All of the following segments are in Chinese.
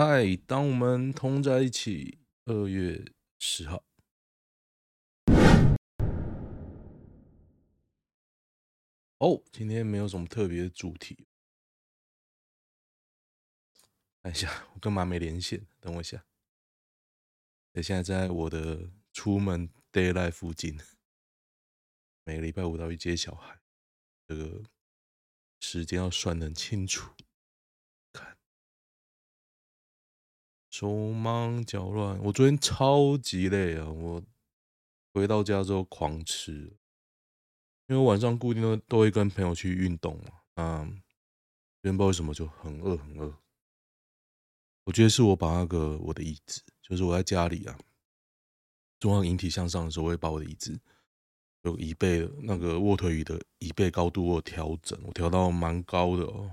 嗨，当我们同在一起，二月十号。哦，今天没有什么特别的主题。看一下，我干嘛没连线？等我一下。我现在在我的出门 daylight 附近，每个礼拜五都要去接小孩，这个时间要算得很清楚。手忙脚乱，我昨天超级累啊！我回到家之后狂吃，因为晚上固定都都会跟朋友去运动嘛。嗯，今天不知道为什么就很饿很饿。我觉得是我把那个我的椅子，就是我在家里啊，中央引体向上的时候，我会把我的椅子有椅背那个卧推椅的椅背高度我调整，我调到蛮高的哦。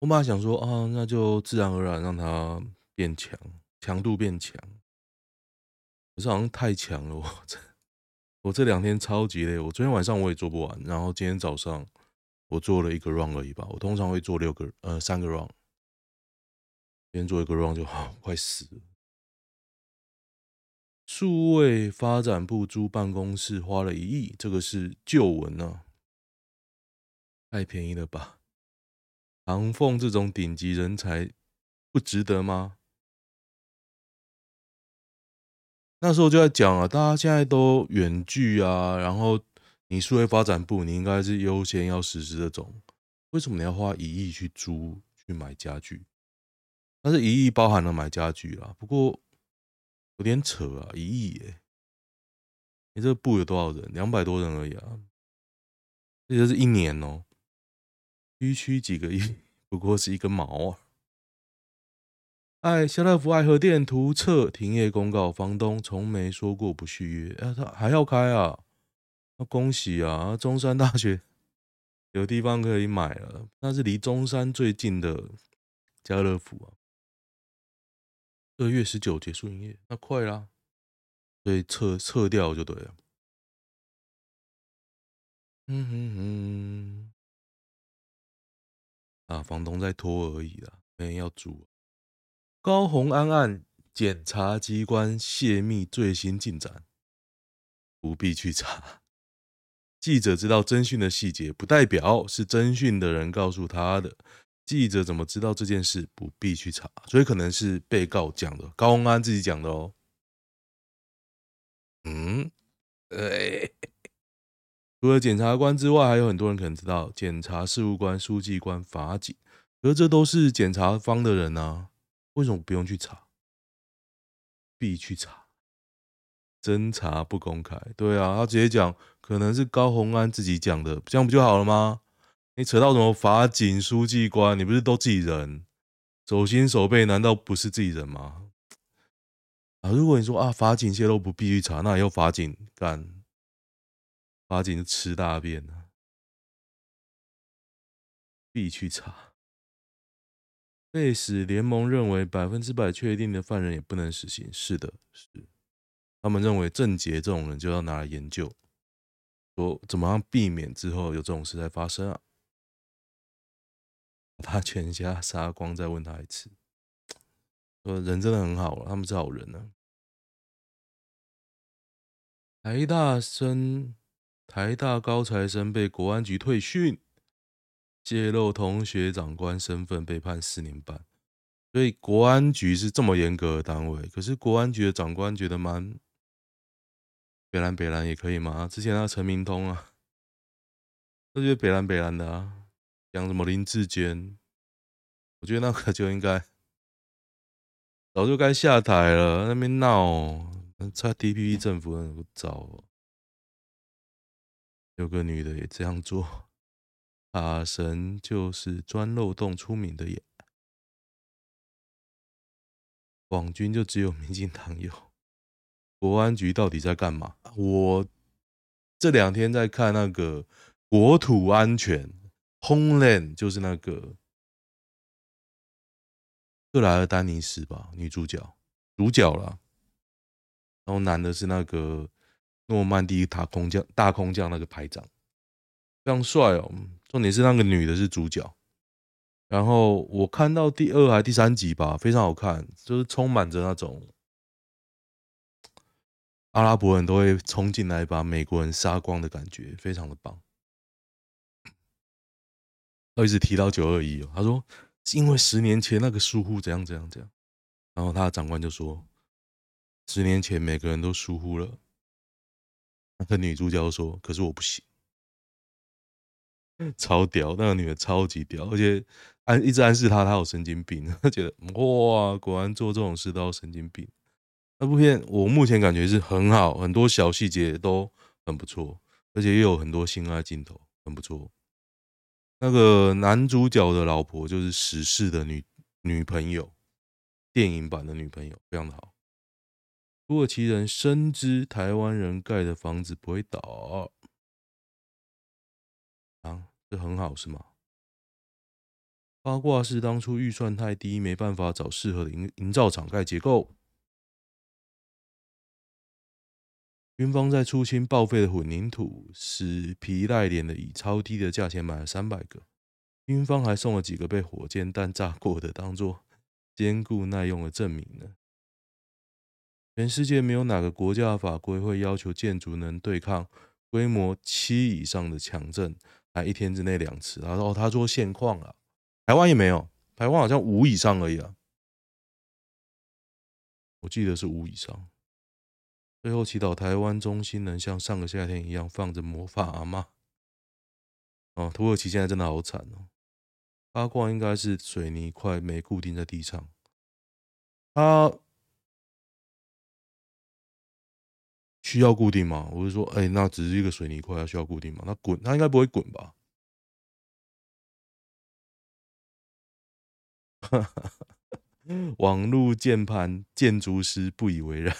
我本来想说啊，那就自然而然让它变强，强度变强。可是好像太强了，我 这我这两天超级累。我昨天晚上我也做不完，然后今天早上我做了一个 round 而已吧。我通常会做六个，呃，三个 round。今天做一个 round 就好，快死了。数位发展部租办公室花了一亿，这个是旧闻啊，太便宜了吧？唐凤这种顶级人才不值得吗？那时候就在讲啊，大家现在都远距啊，然后你数位发展部，你应该是优先要实施这种，为什么你要花一亿去租去买家具？但是一亿包含了买家具啊，不过有点扯啊，一亿耶！你这个部有多少人？两百多人而已啊，这就是一年哦。区区几个亿，不过是一个毛啊！哎，家乐福爱河店图册停业公告，房东从没说过不续约，啊，他还要开啊？那恭喜啊！中山大学有地方可以买了，那是离中山最近的家乐福啊。二月十九结束营业，那快啦，所以撤撤掉就对了。嗯哼哼。啊，房东在拖而已啦，没人要租。高虹安案，检察机关泄密最新进展，不必去查。记者知道侦讯的细节，不代表是侦讯的人告诉他的。记者怎么知道这件事？不必去查，所以可能是被告讲的，高虹安自己讲的哦。嗯，对。除了检察官之外，还有很多人可能知道检察事务官、书记官、法警，而这都是检察方的人啊，为什么不用去查？必去查，侦查不公开。对啊，他直接讲，可能是高虹安自己讲的，这样不就好了吗？你扯到什么法警、书记官，你不是都自己人，手心手背难道不是自己人吗？啊，如果你说啊，法警泄露不必去查，那以后法警干。法警吃大便了，必去查。被使联盟认为百分之百确定的犯人也不能死刑。是的，是。他们认为郑捷这种人就要拿来研究，说怎么样避免之后有这种事在发生啊？把他全家杀光，再问他一次。说人真的很好，他们是好人呢、啊。台大生。台大高材生被国安局退训，泄露同学长官身份被判四年半。所以国安局是这么严格的单位，可是国安局的长官觉得蛮北蓝北蓝也可以吗？之前那个陈明通啊，都觉得北蓝北蓝的啊，讲什么林志坚，我觉得那个就应该早就该下台了，那边闹，差 TPP 政府很糟。有个女的也这样做，法神就是钻漏洞出名的耶。网军就只有民进党有，国安局到底在干嘛？我这两天在看那个国土安全 （Homeland），就是那个克莱尔丹尼斯吧，女主角，主角啦。然后男的是那个。诺曼底大空降，大空降那个排长非常帅哦。重点是那个女的是主角，然后我看到第二还第三集吧，非常好看，就是充满着那种阿拉伯人都会冲进来把美国人杀光的感觉，非常的棒。他一直提到九二一哦，他说是因为十年前那个疏忽怎样怎样怎样，然后他的长官就说，十年前每个人都疏忽了，那个女主角说，可是我不行。超屌，那个女的超级屌，而且暗一直暗示他，他有神经病。他觉得哇，果然做这种事都要神经病。那部片我目前感觉是很好，很多小细节都很不错，而且也有很多性爱镜头，很不错。那个男主角的老婆就是死侍的女女朋友，电影版的女朋友，非常的好。土耳其人深知台湾人盖的房子不会倒。啊，这很好是吗？八卦是当初预算太低，没办法找适合的营营造厂盖结构。军方在出清报废的混凝土，死皮赖脸的以超低的价钱买了三百个。军方还送了几个被火箭弹炸过的，当做坚固耐用的证明呢。全世界没有哪个国家法规会要求建筑能对抗规模七以上的强震。还一天之内两次，然后他说现况啊，台湾也没有，台湾好像五以上而已啊，我记得是五以上。最后祈祷台湾中心能像上个夏天一样放着魔法阿妈。哦，土耳其现在真的好惨哦，八卦应该是水泥块没固定在地上，他。需要固定吗？我是说，哎、那只是一个水泥块，它需要固定吗？它滚，它应该不会滚吧？网络键盘建筑师不以为然，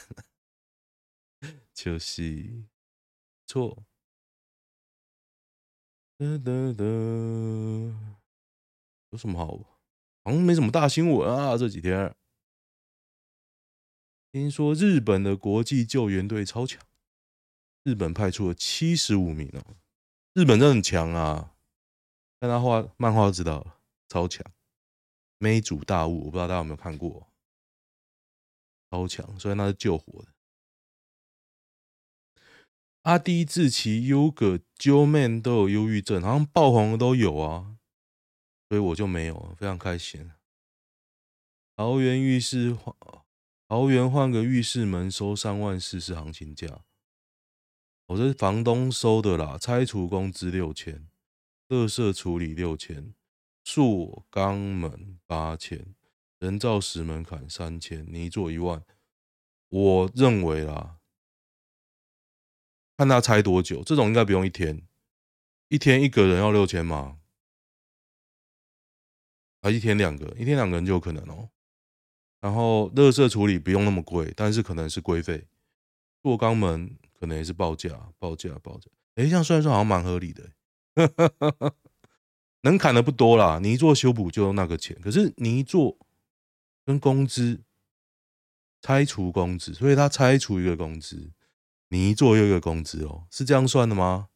就是错。有什么好？好像没什么大新闻啊，这几天。听说日本的国际救援队超强，日本派出了七十五名哦，日本真的很强啊！看他画漫画就知道了，超强。没主大物，我不知道大家有没有看过，超强，所以那是救火的。阿迪、志奇、优格、Jo Man 都有忧郁症，好像爆红的都有啊，所以我就没有，非常开心。桃园浴室桃园换个浴室门收三万四是行情价，我这是房东收的啦。拆除工资六千，垃圾处理六千，塑钢门八千，人造石门槛三千，泥做一万。我认为啦，看他拆多久，这种应该不用一天，一天一个人要六千吗？啊一天两个，一天两个人就有可能哦。然后，垃圾处理不用那么贵，但是可能是规费。做肛门可能也是报价，报价，报价。哎，这样算算好像蛮合理的。能砍的不多啦，你一做修补就那个钱。可是你一做跟工资拆除工资，所以他拆除一个工资，你一做又一个工资哦，是这样算的吗？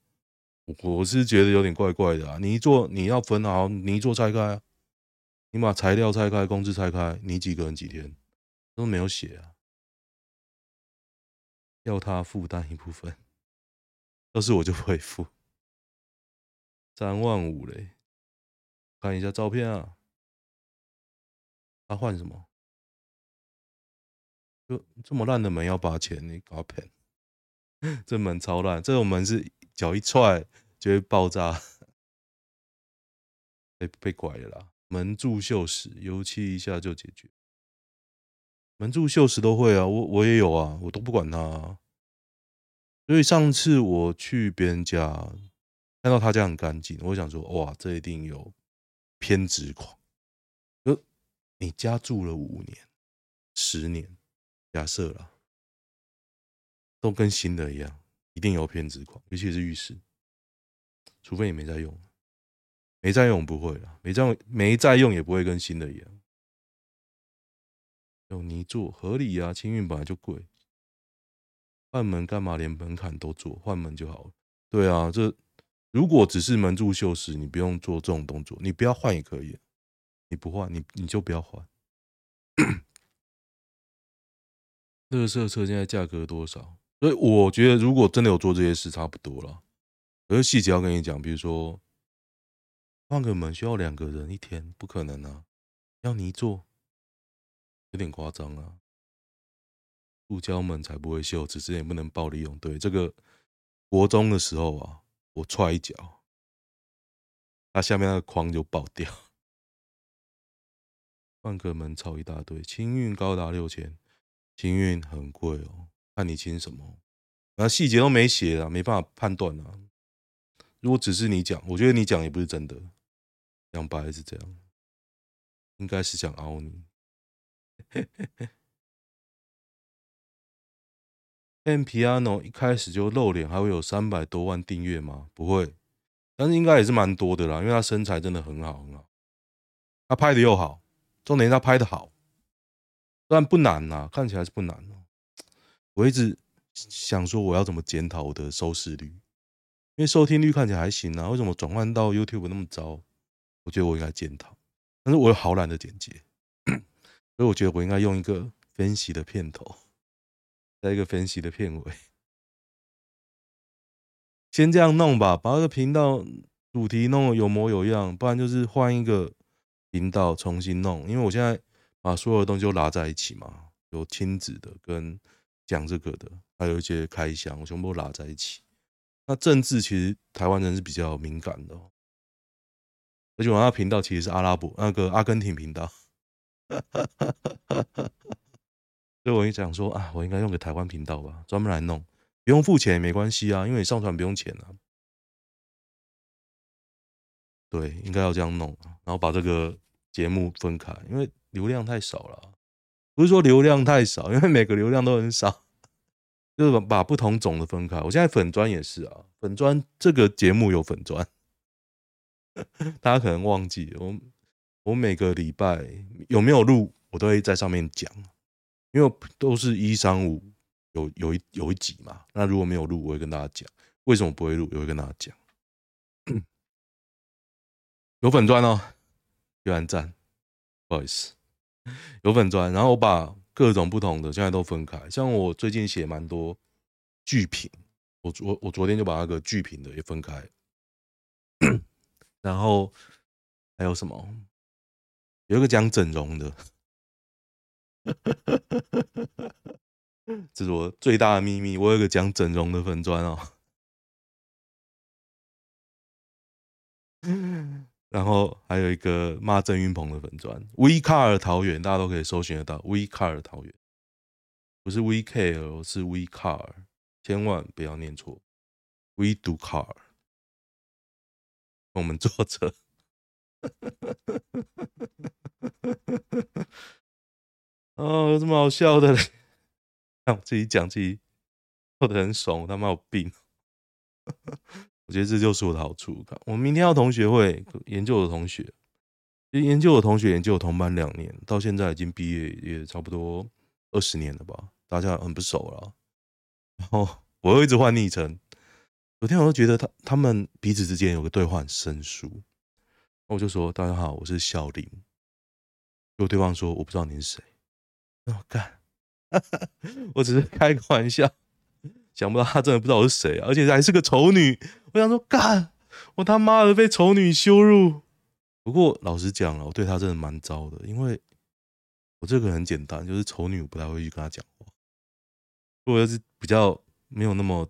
我是觉得有点怪怪的啊。你一做你要分好，你一做拆开。你把材料拆开，工资拆开，你几个人几天都没有写啊？要他负担一部分，要是我就不会付。三万五嘞，看一下照片啊。他换什么？就这么烂的门要八千，你搞骗？这门超烂，这种门是脚一踹就会爆炸，被被拐了啦。门柱锈蚀，油漆一下就解决。门柱锈蚀都会啊，我我也有啊，我都不管它啊。所以上次我去别人家，看到他家很干净，我想说，哇，这一定有偏执狂。呃，你家住了五年、十年，假设啦，都跟新的一样，一定有偏执狂，尤其是浴室，除非你没在用。没在用不会了，没在用没在用也不会跟新的一样。用泥做合理啊，清运本来就贵。换门干嘛连门槛都做？换门就好了。对啊，这如果只是门柱锈蚀，你不用做这种动作，你不要换也可以。你不换，你你就不要换。乐色车现在价格多少？所以我觉得，如果真的有做这些事，差不多了。可是细节要跟你讲，比如说换个门需要两个人一天，不可能啊！要你做，有点夸张啊。塑胶门才不会锈，只是也不能暴力用。对，这个国中的时候啊，我踹一脚，它下面那个框就爆掉。换个门超一大堆，清运高达六千。清运很贵哦，看你清什么，那细节都没写啊，没办法判断啊。如果只是你讲，我觉得你讲也不是真的，讲白是这样，应该是想凹你。M Piano 一开始就露脸，还会有三百多万订阅吗？不会，但是应该也是蛮多的啦，因为他身材真的很好很好，他拍的又好，重点是他拍的好。但不难呐，看起来是不难哦。我一直想说，我要怎么检讨我的收视率？因为收听率看起来还行啊，为什么转换到 YouTube 那么糟？我觉得我应该检讨，但是我又好懒得剪辑，所以我觉得我应该用一个分析的片头，再一个分析的片尾，先这样弄吧，把这个频道主题弄有模有样，不然就是换一个频道重新弄，因为我现在。把所有的东西都拉在一起嘛，有亲子的跟讲这个的，还有一些开箱，我全部都拉在一起。那政治其实台湾人是比较敏感的，而且我那频道其实是阿拉伯那个阿根廷频道，所以我一想说啊，我应该用个台湾频道吧，专门来弄，不用付钱也没关系啊，因为你上传不用钱啊。对，应该要这样弄，然后把这个节目分开，因为。流量太少了，不是说流量太少，因为每个流量都很少，就是把不同种的分开。我现在粉砖也是啊，粉砖这个节目有粉专，大家可能忘记我，我每个礼拜有没有录，我都会在上面讲，因为都是一三五有有一有一集嘛。那如果没有录，我会跟大家讲为什么不会录，我会跟大家讲。有粉专哦，有按赞，不好意思。有粉专，然后我把各种不同的现在都分开。像我最近写蛮多剧评，我我我昨天就把那个剧评的也分开。然后还有什么？有一个讲整容的，这是我最大的秘密。我有一个讲整容的粉砖哦。然后还有一个骂郑云鹏的粉砖，We Car 桃园，大家都可以搜寻得到。We Car 桃园不是 We Care，是 We Car，千万不要念错。We Do Car，我们坐车。哦，有这么好笑的嘞？让我自己讲自己笑得很爽，我他妈有病。我觉得这就是我的好处。我明天要同学会，研究的同学，研究的同学研究同班两年，到现在已经毕业也差不多二十年了吧，大家很不熟了。然后我又一直换昵称，昨天我都觉得他他们彼此之间有个对话很生疏。我就说：“大家好，我是小林。”结果对方说：“我不知道你是谁。”那我干，我只是开个玩笑。想不到她真的不知道我是谁，而且还是个丑女。我想说，干，我他妈的被丑女羞辱。不过老实讲了，我对她真的蛮糟的，因为我这个很简单，就是丑女我不太会去跟她讲话。如果要是比较没有那么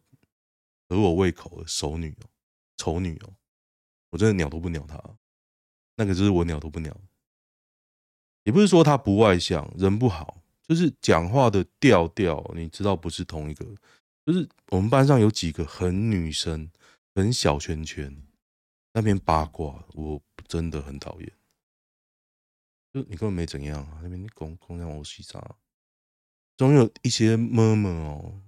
合我胃口的熟女哦，丑女哦，我真的鸟都不鸟她。那个就是我鸟都不鸟。也不是说她不外向，人不好，就是讲话的调调，你知道不是同一个。就是我们班上有几个很女生、很小圈圈，那边八卦，我真的很讨厌。就你根本没怎样啊，那边你公公让我洗啥？总有一些闷闷哦，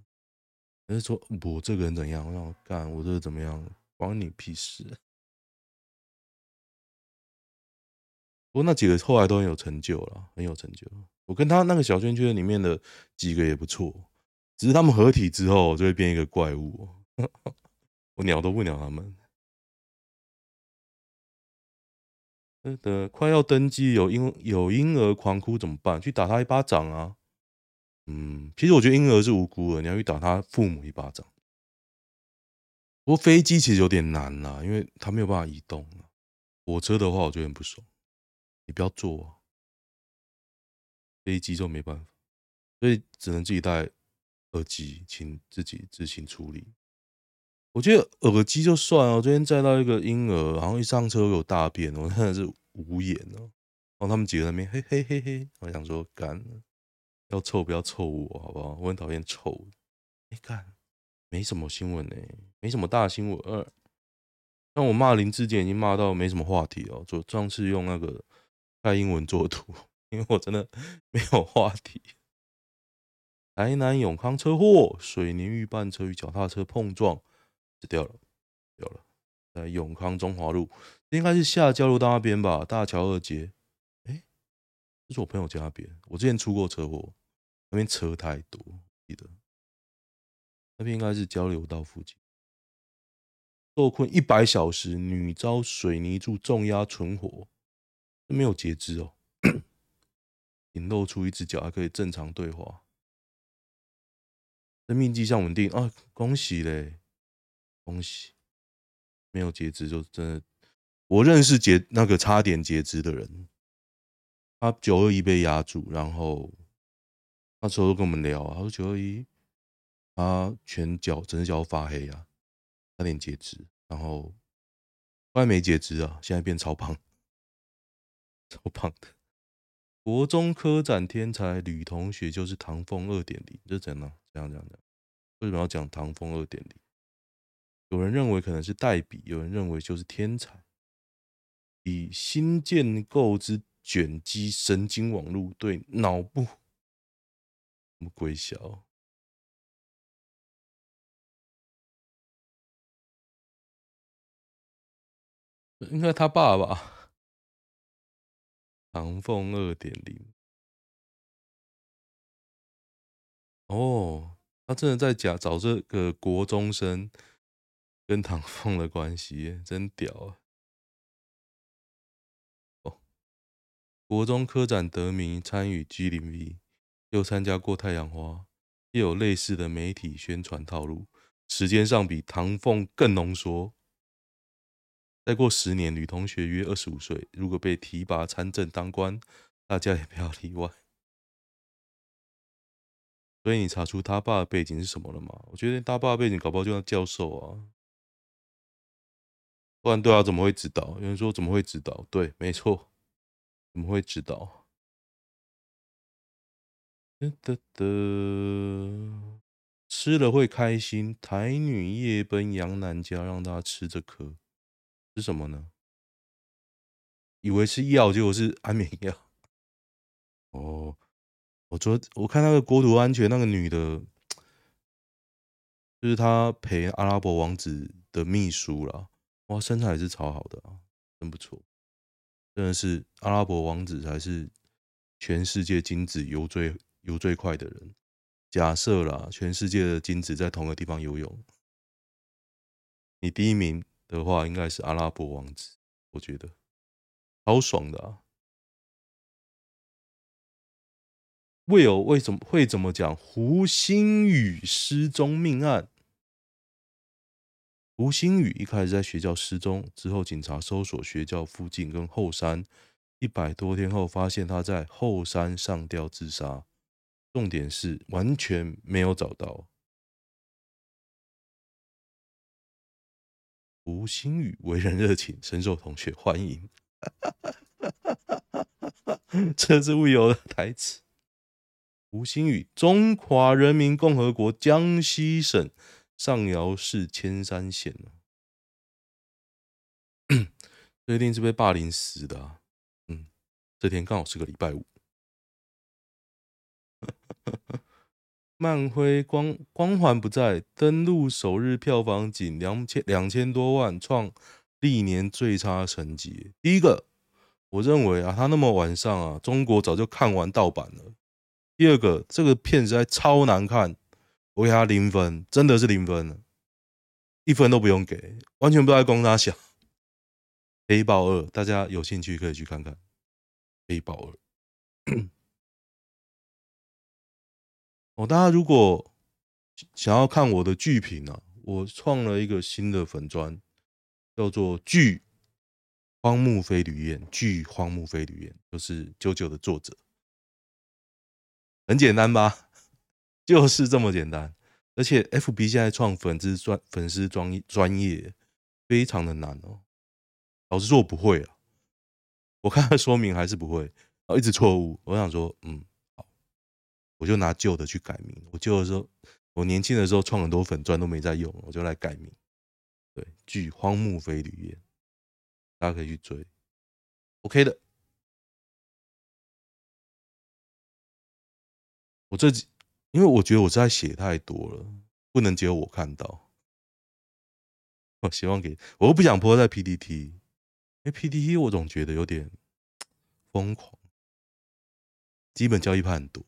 人家说我这个人怎样，让我干我这个怎么样，关你屁事。不过那几个后来都很有成就了，很有成就。我跟他那个小圈圈里面的几个也不错。只是他们合体之后就会变一个怪物，我鸟都不鸟他们。的快要登机，有婴有婴儿狂哭怎么办？去打他一巴掌啊！嗯，其实我觉得婴儿是无辜的，你要去打他父母一巴掌。不过飞机其实有点难啦，因为它没有办法移动。火车的话，我觉得很不爽，你不要坐啊。飞机就没办法，所以只能自己带耳机，请自己自行处理。我觉得耳机就算了。我昨天载到一个婴儿，然后一上车有大便，我真的是无言哦。然后他们几个在那边嘿嘿嘿嘿，我想说干了，要臭不要臭我好不好？我很讨厌臭。哎干，没什么新闻呢，没什么大新闻。呃，但我骂林志健已经骂到没什么话题哦。就上次用那个蔡英文做图，因为我真的 没有话题。台南永康车祸，水泥预拌车与脚踏车碰撞。死掉了，掉了，在永康中华路，应该是下交流道那边吧？大桥二街，这是我朋友家那边。我之前出过车祸，那边车太多，记得那边应该是交流道附近。受困一百小时，女遭水泥柱重压存活，没有截肢哦，仅露出一只脚，还可以正常对话，生命迹象稳定啊，恭喜嘞！恭喜，没有截肢就真的，我认识截那个差点截肢的人，他九二一被压住，然后那时候跟我们聊，他说九二一，他全脚整只脚发黑啊，差点截肢，然后后来没截肢啊，现在变超胖，超胖的。国中科展天才吕同学就是唐风二点零，这怎样？这样这样，为什么要讲唐风二点零？有人认为可能是代笔，有人认为就是天才。以新建构之卷积神经网络对脑部什么鬼小？应该他爸爸，唐凤二点零。哦，他真的在假找这个国中生。跟唐凤的关系真屌啊！国中科展得名，参与 G 零 V，又参加过太阳花，又有类似的媒体宣传套路，时间上比唐凤更浓缩。再过十年，女同学约二十五岁，如果被提拔参政当官，大家也不要例外。所以你查出他爸的背景是什么了吗？我觉得他爸的背景搞不好就像教授啊。不然对啊，怎么会知道？有人说怎么会知道？对，没错，怎么会知道？哒哒哒，吃了会开心。台女夜奔洋男家，让他吃这颗，是什么呢？以为是药，结果是安眠药。哦，我昨我看那个国土安全那个女的，就是她陪阿拉伯王子的秘书啦。哇，身材也是超好的啊，真不错，真的是阿拉伯王子才是全世界精子游最游最快的人。假设啦，全世界的精子在同个地方游泳，你第一名的话应该是阿拉伯王子，我觉得超爽的啊。Will 为什么会怎么讲胡星宇失踪命案？吴星宇一开始在学校失踪，之后警察搜索学校附近跟后山，一百多天后发现他在后山上吊自杀。重点是完全没有找到。吴星宇为人热情，深受同学欢迎。这是吴有的台词。吴星宇，中华人民共和国江西省。上饶市铅山县呢？这一定是被霸凌死的！嗯，这天刚好是个礼拜五。漫辉光光环不在，登陆首日票房仅两千两千多万，创历年最差成绩。第一个，我认为啊，他那么晚上啊，中国早就看完盗版了。第二个，这个片实在超难看。我给他零分，真的是零分，一分都不用给，完全不知道在供三小。黑豹二，大家有兴趣可以去看看。黑豹二，哦，大家如果想要看我的剧评啊，我创了一个新的粉专，叫做“剧荒木飞吕彦”，剧荒木飞吕彦就是九九的作者，很简单吧？就是这么简单。而且 FB 现在创粉丝专粉丝专专业非常的难哦。老实说，我不会啊。我看他说明还是不会，然后一直错误。我想说，嗯，好，我就拿旧的去改名。我旧的时候，我年轻的时候创很多粉专都没在用，我就来改名。对，剧荒木飞吕彦，大家可以去追。OK 的。我这几，因为我觉得我在写太多了，不能只有我看到。我希望给，我又不想泼在 PTT。因为 PTT 我总觉得有点疯狂，基本交易派很多。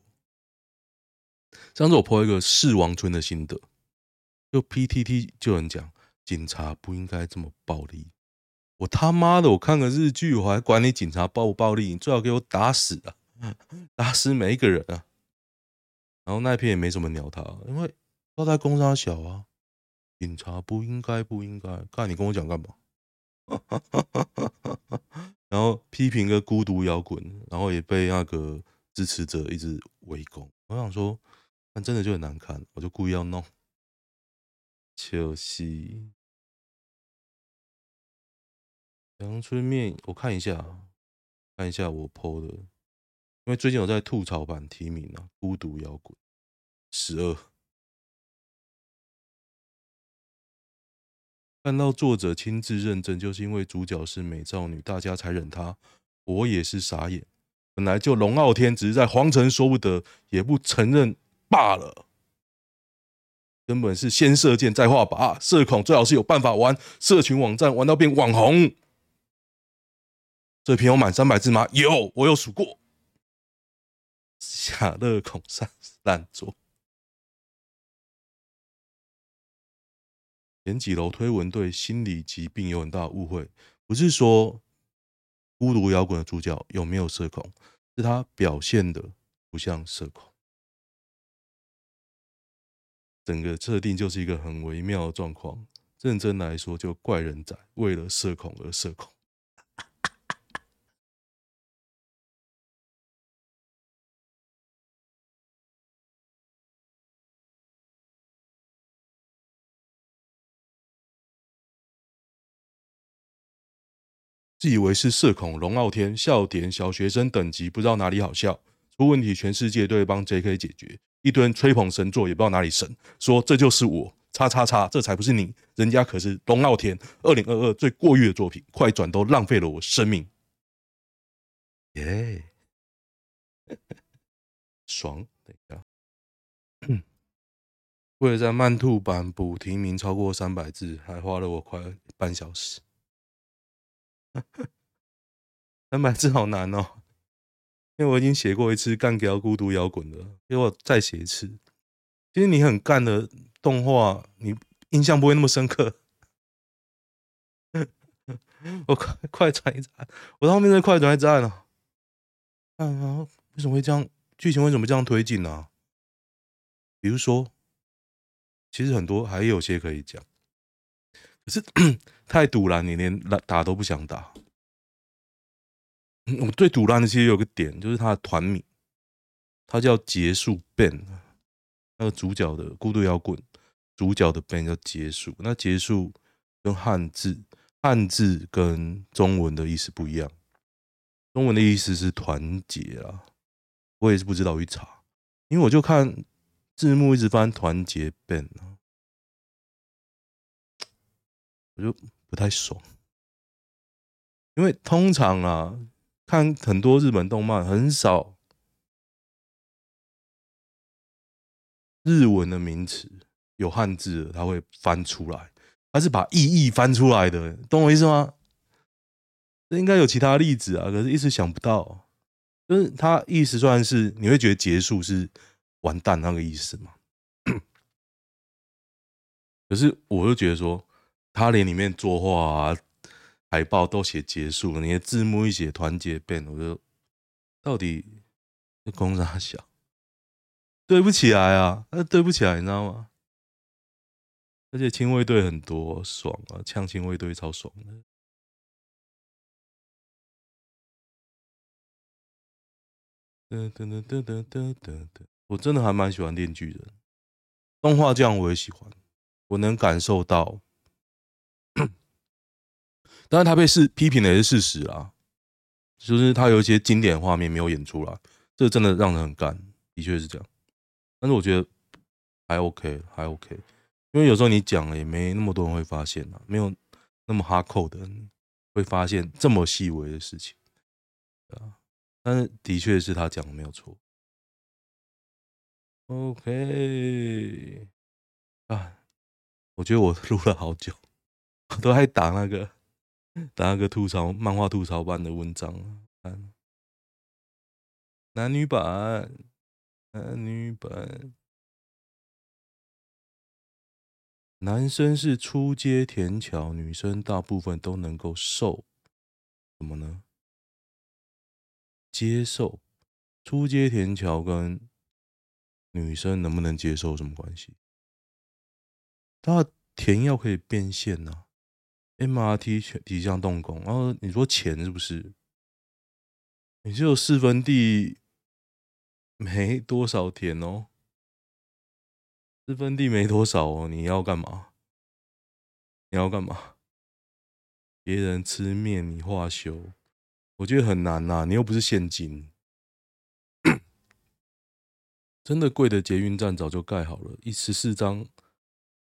上次我泼一个四王村的心得，就 PTT 就有人讲警察不应该这么暴力。我他妈的，我看个日剧，我还管你警察暴不暴力？你最好给我打死啊，打死每一个人啊！然后那一篇也没什么鸟他，因为他在攻杀小啊，警察不应该不应该，看你跟我讲干嘛？然后批评个孤独摇滚，然后也被那个支持者一直围攻。我想说，那真的就很难看，我就故意要弄。秋夕阳春面，我看一下，看一下我 PO 的，因为最近有在吐槽版提名啊，孤独摇滚十二。看到作者亲自认证，就是因为主角是美少女，大家才忍他。我也是傻眼，本来就龙傲天只是在皇城说不得，也不承认罢了。根本是先射箭再画靶，社恐最好是有办法玩社群网站，玩到变网红。这篇有满三百字吗？有，我有数过。下乐孔三烂作。前几楼推文对心理疾病有很大误会，不是说孤独摇滚的主角有没有社恐，是他表现的不像社恐。整个设定就是一个很微妙的状况，认真来说就怪人仔为了社恐而社恐。自以为是社恐龙傲天，笑点小学生等级，不知道哪里好笑。出问题全世界都会帮 JK 解决，一堆吹捧神作也不知道哪里神，说这就是我，叉叉叉，这才不是你，人家可是龙傲天，二零二二最过誉的作品，快转都浪费了我生命。耶、爽！等一下，为了在慢兔版补提名超过三百字，还花了我快半小时。三百字好难哦，因为我已经写过一次干掉孤独摇滚的，给我再写一次。其实你很干的动画，你印象不会那么深刻。我快快转一转，我到后面再快转一转了。啊，为什么会这样？剧情为什么这样推进呢、啊？比如说，其实很多还有些可以讲。可是太堵烂，你连打都不想打。我最堵烂的其实有个点，就是他的团名，他叫结束 ban 那个主角的孤独摇滚主角的 band 叫结束。那结束跟汉字，汉字跟中文的意思不一样，中文的意思是团结啊。我也是不知道，我去查，因为我就看字幕一直翻团结 band 啊。我就不太爽，因为通常啊，看很多日本动漫，很少日文的名词有汉字的，他会翻出来，他是把意义翻出来的，懂我意思吗？这应该有其他例子啊，可是一时想不到。就是他意思算是你会觉得结束是完蛋那个意思吗？可是我就觉得说。他连里面作画啊，海报都写结束了，你的字幕一写团结变，我就到底是公啥小？对不起来啊，那对不起来，你知道吗？而且亲卫队很多，爽啊！呛亲卫队超爽的。噔噔噔噔噔噔噔噔，我真的还蛮喜欢《电锯人》动画，这样我也喜欢，我能感受到。当然，他被是批评的也是事实啊，就是他有一些经典画面没有演出来，这真的让人很干，的确是这样。但是我觉得还 OK，还 OK，因为有时候你讲了也没那么多人会发现啊，没有那么哈扣的人会发现这么细微的事情，啊，但是的确是他讲的没有错。OK，啊，我觉得我录了好久，我都还打那个打个吐槽漫画吐槽版的文章，男女版。男女版，男生是初阶田桥，女生大部分都能够受，什么呢？接受初阶田桥跟女生能不能接受什么关系？他田要可以变现呐，MRT 体向动工，然后你说钱是不是？你只有四分地。没多少田哦，四分地没多少哦，你要干嘛？你要干嘛？别人吃面，你画休，我觉得很难呐。你又不是现金，真的贵的捷运站早就盖好了，一十四张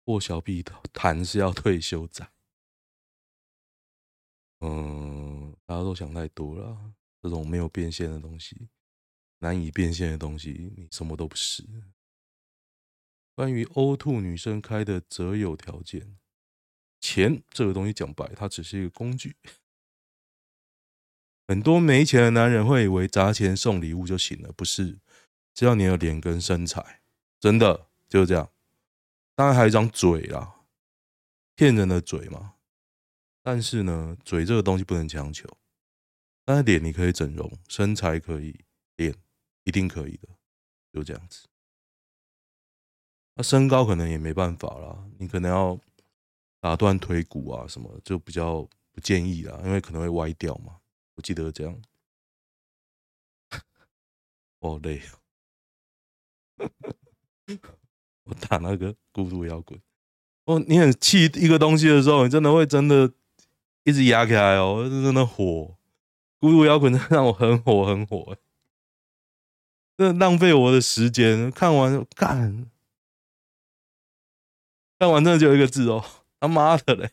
破小屁头，谈是要退休仔。嗯，大家都想太多了，这种没有变现的东西。难以变现的东西，你什么都不是。关于 O2 女生开的择友条件，钱这个东西讲白，它只是一个工具。很多没钱的男人会以为砸钱送礼物就行了，不是？只要你有脸跟身材，真的就是这样。当然还有一张嘴啦，骗人的嘴嘛。但是呢，嘴这个东西不能强求。但是脸你可以整容，身材可以练。一定可以的，就这样子。那身高可能也没办法啦，你可能要打断腿骨啊什么，就比较不建议啦，因为可能会歪掉嘛。我记得这样。哦，累。我打那个孤独摇滚。哦，你很气一个东西的时候，你真的会真的一直压起来哦，真的火。孤独摇滚真的让我很火很火。这浪费我的时间，看完干，看完真的就一个字哦，他妈的嘞，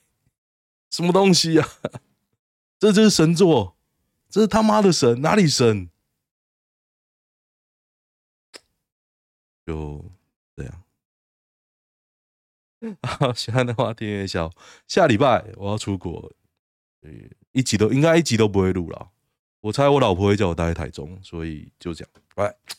什么东西呀？这就是神作，这是他妈的神，哪里神？就这样。好，喜欢的话订阅一下。下礼拜我要出国，一集都应该一集都不会录了。我猜我老婆会叫我待在台中，所以就这样，拜拜。